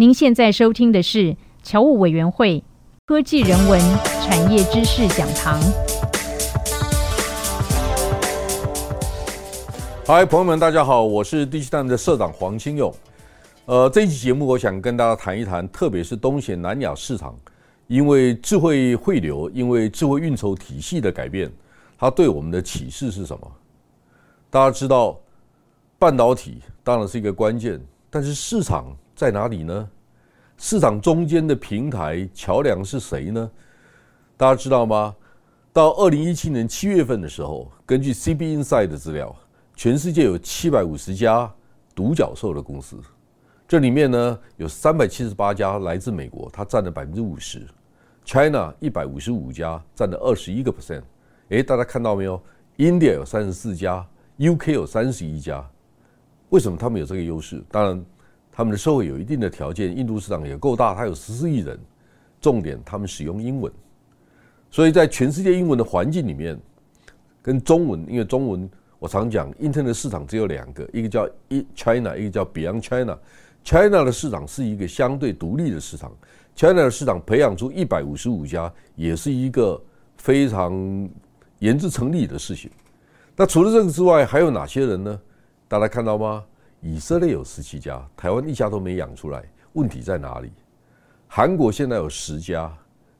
您现在收听的是侨务委员会科技人文产业知识讲堂。嗨，朋友们，大家好，我是第七站的社长黄清勇。呃，这一期节目，我想跟大家谈一谈，特别是东协南亚市场，因为智慧汇流，因为智慧运筹体系的改变，它对我们的启示是什么？大家知道，半导体当然是一个关键，但是市场。在哪里呢？市场中间的平台桥梁是谁呢？大家知道吗？到二零一七年七月份的时候，根据 CB Inside 的资料，全世界有七百五十家独角兽的公司，这里面呢有三百七十八家来自美国，它占了百分之五十；China 一百五十五家，占了二十一个 percent。诶，大家看到没有？India 有三十四家，UK 有三十一家。为什么他们有这个优势？当然。他们的社会有一定的条件，印度市场也够大，它有十四亿人。重点，他们使用英文，所以在全世界英文的环境里面，跟中文，因为中文我常讲，Internet 市场只有两个，一个叫 China，一个叫 Beyond China。China 的市场是一个相对独立的市场，China 的市场培养出一百五十五家，也是一个非常言之成立的事情。那除了这个之外，还有哪些人呢？大家看到吗？以色列有十七家，台湾一家都没养出来，问题在哪里？韩国现在有十家，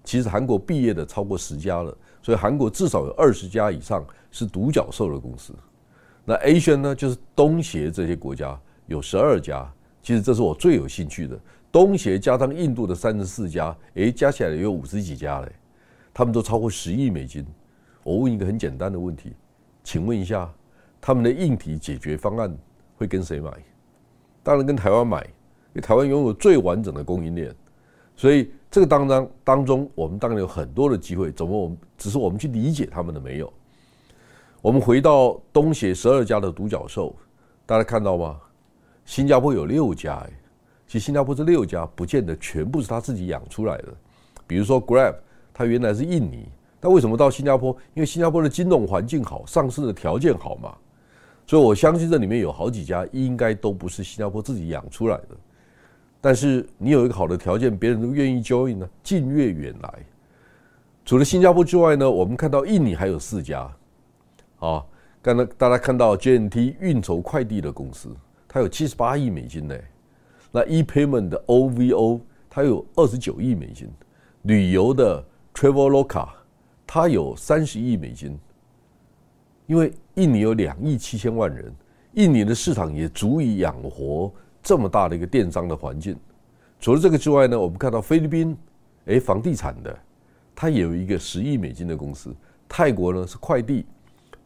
其实韩国毕业的超过十家了，所以韩国至少有二十家以上是独角兽的公司。那 A 圈呢，就是东协这些国家有十二家，其实这是我最有兴趣的。东协加上印度的三十四家，诶，加起来有五十几家嘞，他们都超过十亿美金。我问一个很简单的问题，请问一下，他们的硬体解决方案？会跟谁买？当然跟台湾买，因为台湾拥有最完整的供应链，所以这个当当当中，我们当然有很多的机会。怎么我们只是我们去理解他们的没有？我们回到东协十二家的独角兽，大家看到吗？新加坡有六家，哎，其实新加坡这六家不见得全部是他自己养出来的。比如说 Grab，它原来是印尼，但为什么到新加坡？因为新加坡的金融环境好，上市的条件好嘛。所以，我相信这里面有好几家应该都不是新加坡自己养出来的。但是，你有一个好的条件，别人都愿意 join 呢，近越远来。除了新加坡之外呢，我们看到印尼还有四家。啊，刚才大家看到 JNT 运筹快递的公司，它有七十八亿美金呢。那 ePayment 的 OVO 它有二十九亿美金。旅游的 Traveloka 它有三十亿美金。因为印尼有两亿七千万人，印尼的市场也足以养活这么大的一个电商的环境。除了这个之外呢，我们看到菲律宾，哎，房地产的，它也有一个十亿美金的公司。泰国呢是快递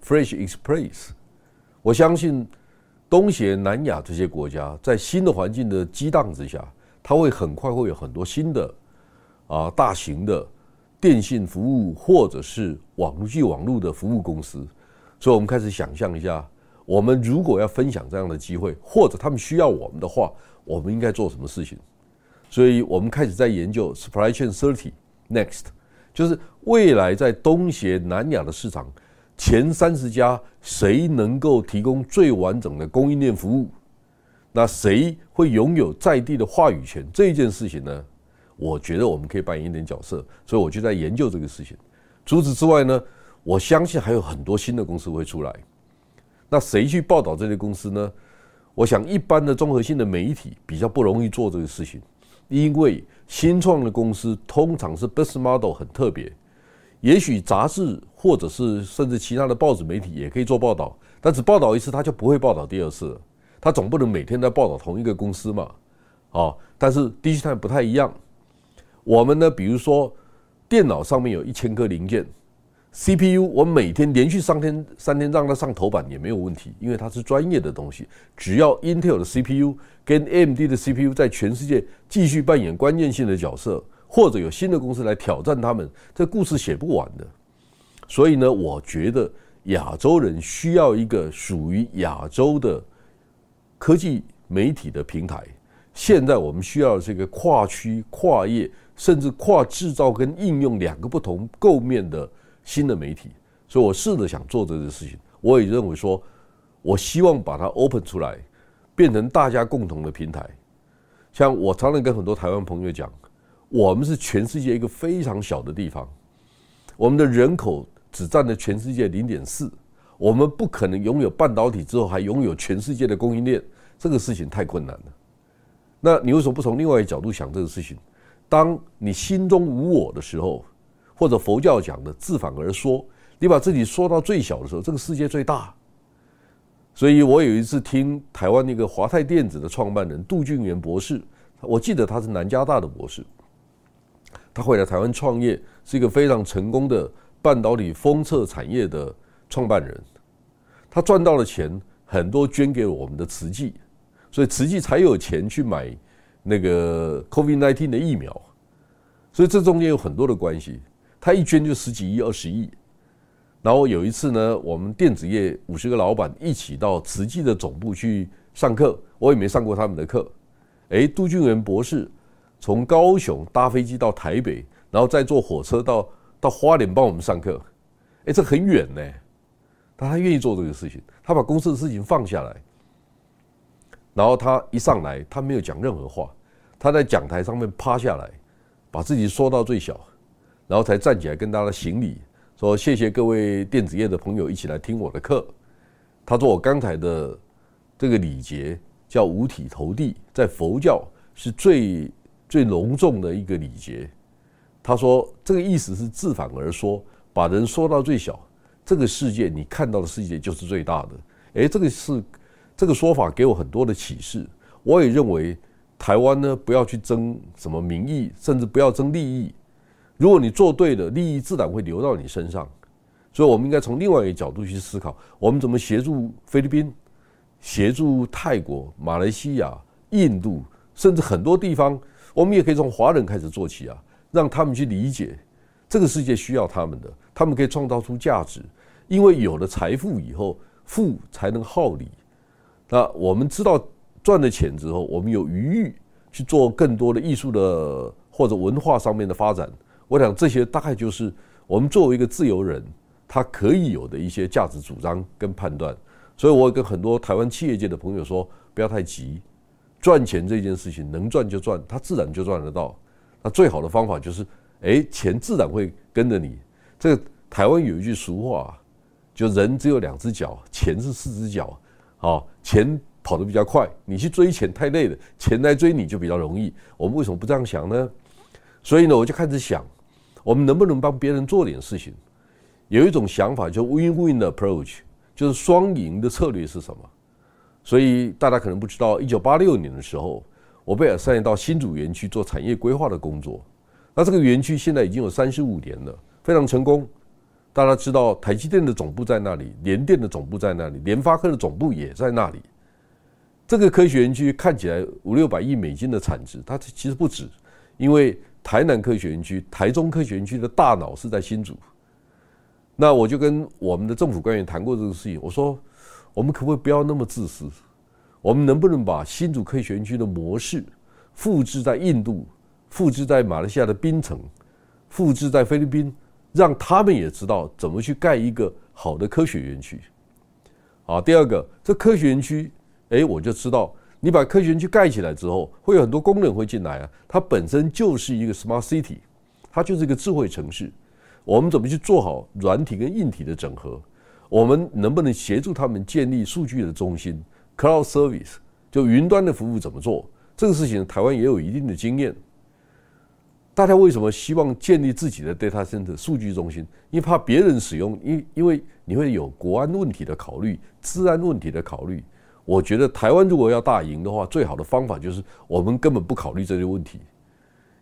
，Fresh Express。我相信东协、南亚这些国家在新的环境的激荡之下，它会很快会有很多新的啊大型的电信服务或者是网际网络的服务公司。所以，我们开始想象一下，我们如果要分享这样的机会，或者他们需要我们的话，我们应该做什么事情？所以我们开始在研究 Supply Chain Thirty Next，就是未来在东协、南亚的市场前三十家，谁能够提供最完整的供应链服务？那谁会拥有在地的话语权？这件事情呢？我觉得我们可以扮演一点角色，所以我就在研究这个事情。除此之外呢？我相信还有很多新的公司会出来，那谁去报道这些公司呢？我想一般的综合性的媒体比较不容易做这个事情，因为新创的公司通常是 business model 很特别，也许杂志或者是甚至其他的报纸媒体也可以做报道，但只报道一次他就不会报道第二次，他总不能每天在报道同一个公司嘛，啊，但是 D G 台不太一样，我们呢，比如说电脑上面有一千颗零件。CPU 我每天连续三天三天让它上头版也没有问题，因为它是专业的东西。只要 Intel 的 CPU 跟 AMD 的 CPU 在全世界继续扮演关键性的角色，或者有新的公司来挑战他们，这故事写不完的。所以呢，我觉得亚洲人需要一个属于亚洲的科技媒体的平台。现在我们需要这个跨区、跨业，甚至跨制造跟应用两个不同构面的。新的媒体，所以我试着想做这个事情。我也认为说，我希望把它 open 出来，变成大家共同的平台。像我常常跟很多台湾朋友讲，我们是全世界一个非常小的地方，我们的人口只占了全世界零点四，我们不可能拥有半导体之后还拥有全世界的供应链，这个事情太困难了。那你为什么不从另外一个角度想这个事情？当你心中无我的时候，或者佛教讲的自反而说，你把自己缩到最小的时候，这个世界最大。所以我有一次听台湾那个华泰电子的创办人杜俊元博士，我记得他是南加大的博士，他会来台湾创业，是一个非常成功的半导体封测产业的创办人。他赚到了钱，很多捐给我们的慈济，所以慈济才有钱去买那个 COVID-19 的疫苗。所以这中间有很多的关系，他一捐就十几亿、二十亿。然后有一次呢，我们电子业五十个老板一起到慈济的总部去上课，我也没上过他们的课。哎，杜俊元博士从高雄搭飞机到台北，然后再坐火车到到花莲帮我们上课。哎，这很远呢，但他愿意做这个事情，他把公司的事情放下来。然后他一上来，他没有讲任何话，他在讲台上面趴下来，把自己缩到最小，然后才站起来跟大家行礼。说谢谢各位电子业的朋友一起来听我的课。他说我刚才的这个礼节叫五体投地，在佛教是最最隆重的一个礼节。他说这个意思是自反而说，把人说到最小，这个世界你看到的世界就是最大的。诶，这个是这个说法给我很多的启示。我也认为台湾呢不要去争什么民意，甚至不要争利益。如果你做对了，利益自然会流到你身上，所以我们应该从另外一个角度去思考，我们怎么协助菲律宾、协助泰国、马来西亚、印度，甚至很多地方，我们也可以从华人开始做起啊，让他们去理解这个世界需要他们的，他们可以创造出价值，因为有了财富以后，富才能好礼。那我们知道赚了钱之后，我们有余裕去做更多的艺术的或者文化上面的发展。我想这些大概就是我们作为一个自由人，他可以有的一些价值主张跟判断。所以我跟很多台湾企业界的朋友说，不要太急，赚钱这件事情能赚就赚，他自然就赚得到。那最好的方法就是，哎，钱自然会跟着你。这个台湾有一句俗话，就人只有两只脚，钱是四只脚。好，钱跑得比较快，你去追钱太累了，钱来追你就比较容易。我们为什么不这样想呢？所以呢，我就开始想。我们能不能帮别人做点事情？有一种想法叫 “win-win” 的 approach，就是双赢的策略是什么？所以大家可能不知道，一九八六年的时候，我被派到新竹园区做产业规划的工作。那这个园区现在已经有三十五年了，非常成功。大家知道，台积电的总部在那里，联电的总部在那里，联发科的总部也在那里。这个科学园区看起来五六百亿美金的产值，它其实不止，因为。台南科学园区、台中科学园区的大脑是在新竹，那我就跟我们的政府官员谈过这个事情。我说，我们可不可以不要那么自私？我们能不能把新竹科学园区的模式复制在印度、复制在马来西亚的槟城、复制在菲律宾，让他们也知道怎么去盖一个好的科学园区？好，第二个，这科学园区，哎，我就知道。你把科学园区盖起来之后，会有很多工人会进来啊。它本身就是一个 smart city，它就是一个智慧城市。我们怎么去做好软体跟硬体的整合？我们能不能协助他们建立数据的中心 （cloud service）？就云端的服务怎么做？这个事情台湾也有一定的经验。大家为什么希望建立自己的 data center 数据中心？因为怕别人使用，因因为你会有国安问题的考虑、治安问题的考虑。我觉得台湾如果要大赢的话，最好的方法就是我们根本不考虑这些问题，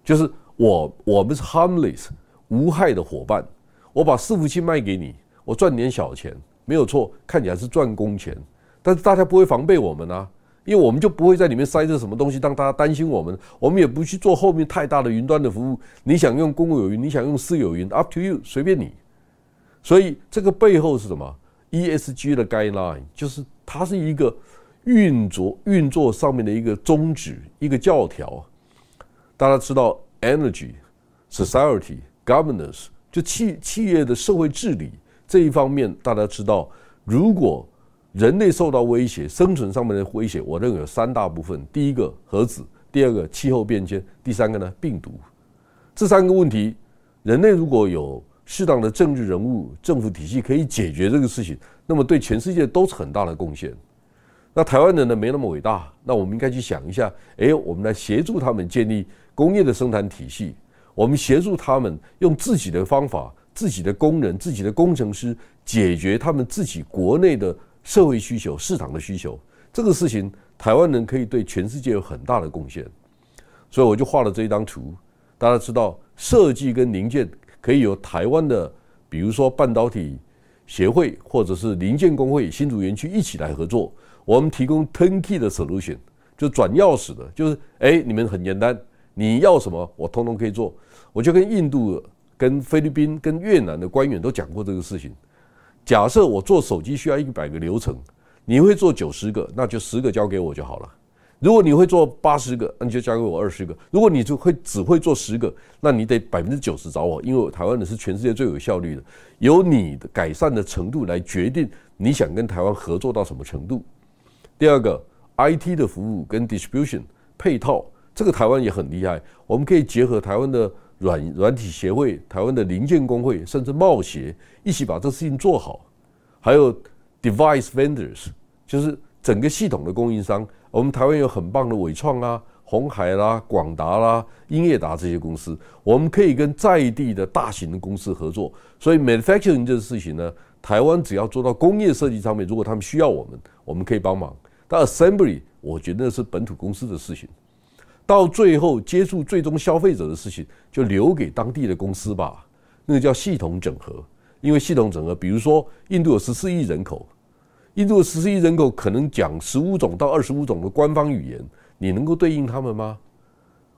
就是我我们是 harmless 无害的伙伴，我把伺服器卖给你，我赚点小钱没有错，看起来是赚工钱，但是大家不会防备我们啊，因为我们就不会在里面塞着什么东西让大家担心我们，我们也不去做后面太大的云端的服务，你想用公有云，你想用私有云，up to you，随便你。所以这个背后是什么？ESG 的 guideline 就是它是一个。运作运作上面的一个宗旨，一个教条。大家知道，energy、society、governance，就企企业的社会治理这一方面，大家知道，如果人类受到威胁，生存上面的威胁，我认为有三大部分：第一个核子，第二个气候变迁，第三个呢病毒。这三个问题，人类如果有适当的政治人物、政府体系可以解决这个事情，那么对全世界都是很大的贡献。那台湾人呢没那么伟大，那我们应该去想一下，哎，我们来协助他们建立工业的生产体系，我们协助他们用自己的方法、自己的工人、自己的工程师解决他们自己国内的社会需求、市场的需求。这个事情，台湾人可以对全世界有很大的贡献。所以我就画了这一张图。大家知道，设计跟零件可以由台湾的，比如说半导体协会或者是零件工会、新竹园区一起来合作。我们提供 turnkey 的 solution，就转钥匙的，就是哎，你们很简单，你要什么，我通通可以做。我就跟印度、跟菲律宾、跟越南的官员都讲过这个事情。假设我做手机需要一百个流程，你会做九十个，那就十个交给我就好了。如果你会做八十个，那你就交给我二十个。如果你就会只会做十个，那你得百分之九十找我，因为台湾的是全世界最有效率的，由你的改善的程度来决定你想跟台湾合作到什么程度。第二个，IT 的服务跟 distribution 配套，这个台湾也很厉害，我们可以结合台湾的软软体协会、台湾的零件工会，甚至贸协一起把这事情做好。还有 device vendors，就是整个系统的供应商。我们台湾有很棒的伟创啊、红海啦、广达啦、英业达这些公司，我们可以跟在地的大型的公司合作。所以 manufacturing 这个事情呢，台湾只要做到工业设计上面，如果他们需要我们，我们可以帮忙。但 assembly 我觉得是本土公司的事情。到最后接触最终消费者的事情，就留给当地的公司吧。那个叫系统整合，因为系统整合，比如说印度有十四亿人口。印度十四亿人口可能讲十五种到二十五种的官方语言，你能够对应他们吗？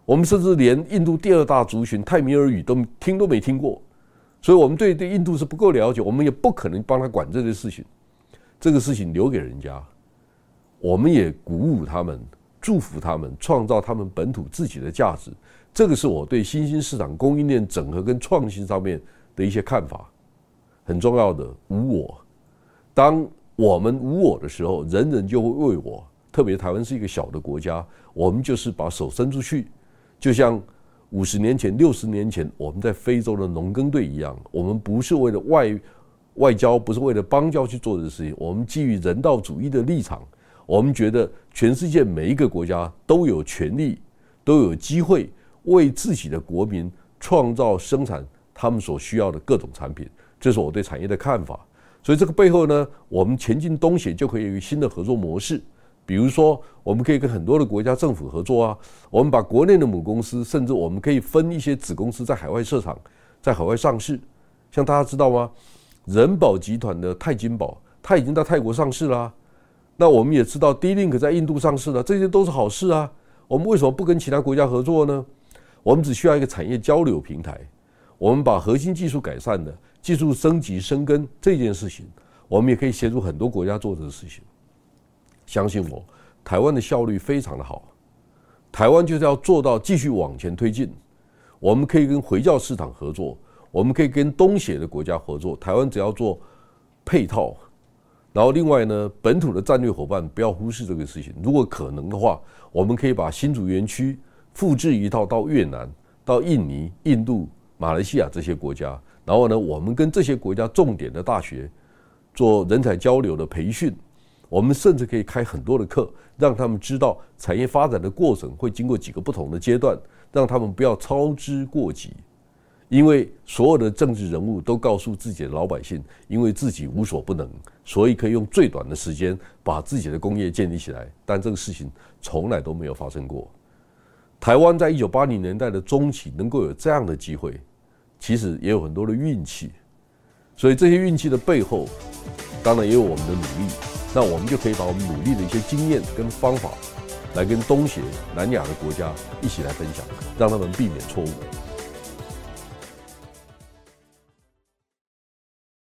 我们甚至连印度第二大族群泰米尔语都听都没听过，所以我们对对印度是不够了解，我们也不可能帮他管这些事情。这个事情留给人家，我们也鼓舞他们，祝福他们，创造他们本土自己的价值。这个是我对新兴市场供应链整合跟创新上面的一些看法，很重要的无我。当我们无我的时候，人人就会为我。特别台湾是一个小的国家，我们就是把手伸出去，就像五十年前、六十年前我们在非洲的农耕队一样。我们不是为了外外交，不是为了邦交去做的事情。我们基于人道主义的立场，我们觉得全世界每一个国家都有权利、都有机会为自己的国民创造生产他们所需要的各种产品。这是我对产业的看法。所以这个背后呢，我们前进东协就可以有新的合作模式。比如说，我们可以跟很多的国家政府合作啊。我们把国内的母公司，甚至我们可以分一些子公司在海外设厂，在海外上市。像大家知道吗？人保集团的泰金宝，它已经在泰国上市了。那我们也知道，D-Link 在印度上市了，这些都是好事啊。我们为什么不跟其他国家合作呢？我们只需要一个产业交流平台。我们把核心技术改善的。技术升级生根这件事情，我们也可以协助很多国家做这个事情。相信我，台湾的效率非常的好。台湾就是要做到继续往前推进。我们可以跟回教市场合作，我们可以跟东协的国家合作。台湾只要做配套，然后另外呢，本土的战略伙伴不要忽视这个事情。如果可能的话，我们可以把新竹园区复制一套到越南、到印尼、印度、马来西亚这些国家。然后呢，我们跟这些国家重点的大学做人才交流的培训，我们甚至可以开很多的课，让他们知道产业发展的过程会经过几个不同的阶段，让他们不要操之过急。因为所有的政治人物都告诉自己的老百姓，因为自己无所不能，所以可以用最短的时间把自己的工业建立起来。但这个事情从来都没有发生过。台湾在一九八零年代的中期能够有这样的机会。其实也有很多的运气，所以这些运气的背后，当然也有我们的努力。那我们就可以把我们努力的一些经验跟方法，来跟东协、南亚的国家一起来分享，让他们避免错误。